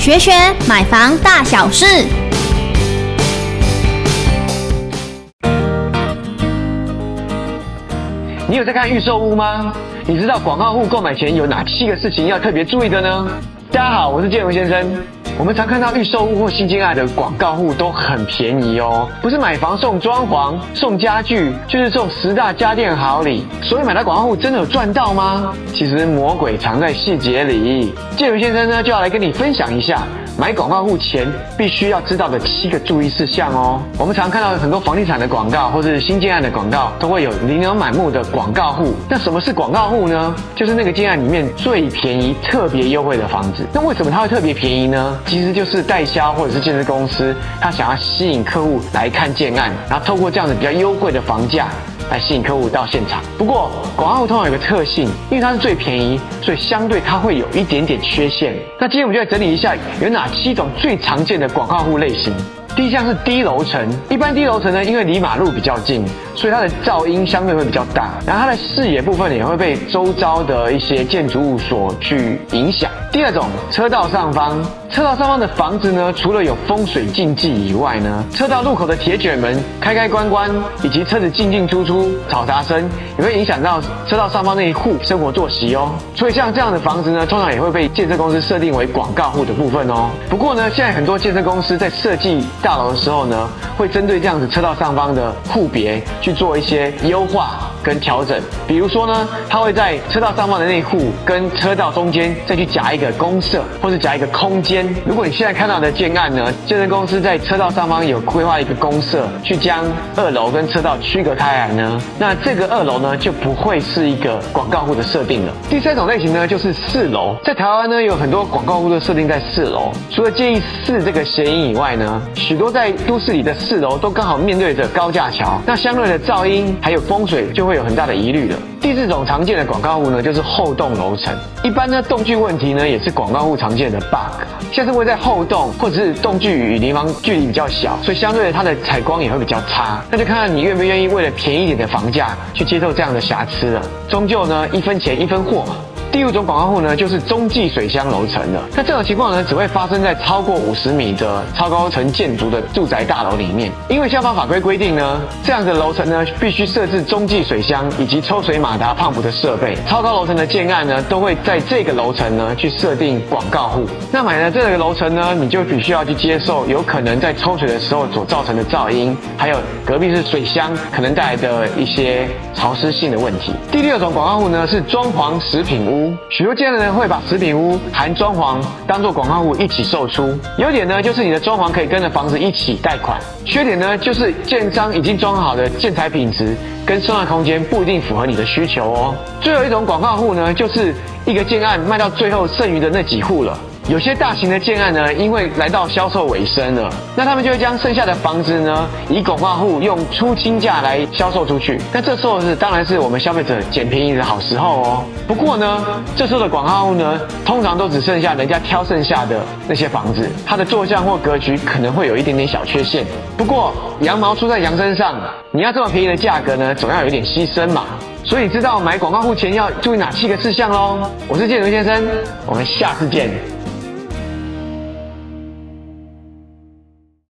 学学买房大小事。你有在看预售屋吗？你知道广告户购买前有哪七个事情要特别注意的呢？大家好，我是建荣先生。我们常看到预售屋或新建案的广告户都很便宜哦，不是买房送装潢、送家具，就是送十大家电好礼。所以买到广告户真的有赚到吗？其实魔鬼藏在细节里。建荣先生呢就要来跟你分享一下。买广告户前必须要知道的七个注意事项哦。我们常看到很多房地产的广告或是新建案的广告，都会有琳琅满目的广告户。那什么是广告户呢？就是那个建案里面最便宜、特别优惠的房子。那为什么它会特别便宜呢？其实就是代销或者是建设公司，他想要吸引客户来看建案，然后透过这样子比较优惠的房价。来吸引客户到现场。不过广告户通常有个特性，因为它是最便宜，所以相对它会有一点点缺陷。那今天我们就来整理一下有哪七种最常见的广告户类型。第一项是低楼层，一般低楼层呢，因为离马路比较近，所以它的噪音相对会比较大，然后它的视野部分也会被周遭的一些建筑物所去影响。第二种，车道上方，车道上方的房子呢，除了有风水禁忌以外呢，车道路口的铁卷门开开关关，以及车子进进出出吵杂声，也会影响到车道上方那一户生活作息哦。所以像这样的房子呢，通常也会被建设公司设定为广告户的部分哦。不过呢，现在很多建设公司在设计大楼的时候呢，会针对这样子车道上方的户别去做一些优化。跟调整，比如说呢，它会在车道上方的内户跟车道中间再去夹一个公设，或者夹一个空间。如果你现在看到的建案呢，建设公司在车道上方有规划一个公设，去将二楼跟车道区隔开来呢，那这个二楼呢就不会是一个广告户的设定了。第三种类型呢就是四楼，在台湾呢有很多广告户都设定在四楼，除了建议四这个谐音以外呢，许多在都市里的四楼都刚好面对着高架桥，那相对的噪音还有风水就会。有很大的疑虑了。第四种常见的广告户呢，就是后栋楼层。一般呢，栋距问题呢，也是广告户常见的 bug。像是会在后栋，或者是栋距与邻房距离比较小，所以相对的它的采光也会比较差。那就看看你愿不愿意为了便宜点的房价去接受这样的瑕疵了。终究呢，一分钱一分货嘛。第五种广告户呢，就是中继水箱楼层的。那这种情况呢，只会发生在超过五十米的超高层建筑的住宅大楼里面。因为消防法规规定呢，这样的楼层呢，必须设置中继水箱以及抽水马达、胖浦的设备。超高楼层的建案呢，都会在这个楼层呢去设定广告户。那买了这个楼层呢，你就必须要去接受有可能在抽水的时候所造成的噪音，还有隔壁是水箱可能带来的一些潮湿性的问题。第六种广告户呢，是装潢食品屋。许多建的人会把食品屋含装潢当做广告户一起售出。优点呢，就是你的装潢可以跟着房子一起贷款；缺点呢，就是建商已经装好的建材品质跟收纳空间不一定符合你的需求哦。最后一种广告户呢，就是一个建案卖到最后剩余的那几户了。有些大型的建案呢，因为来到销售尾声了，那他们就会将剩下的房子呢，以广告户用出清价来销售出去。那这时候是当然是我们消费者捡便宜的好时候哦。不过呢，这时候的广告户呢，通常都只剩下人家挑剩下的那些房子，它的坐向或格局可能会有一点点小缺陷。不过羊毛出在羊身上，你要这么便宜的价格呢，总要有一点牺牲嘛。所以知道买广告户前要注意哪七个事项喽？我是建荣先生，我们下次见。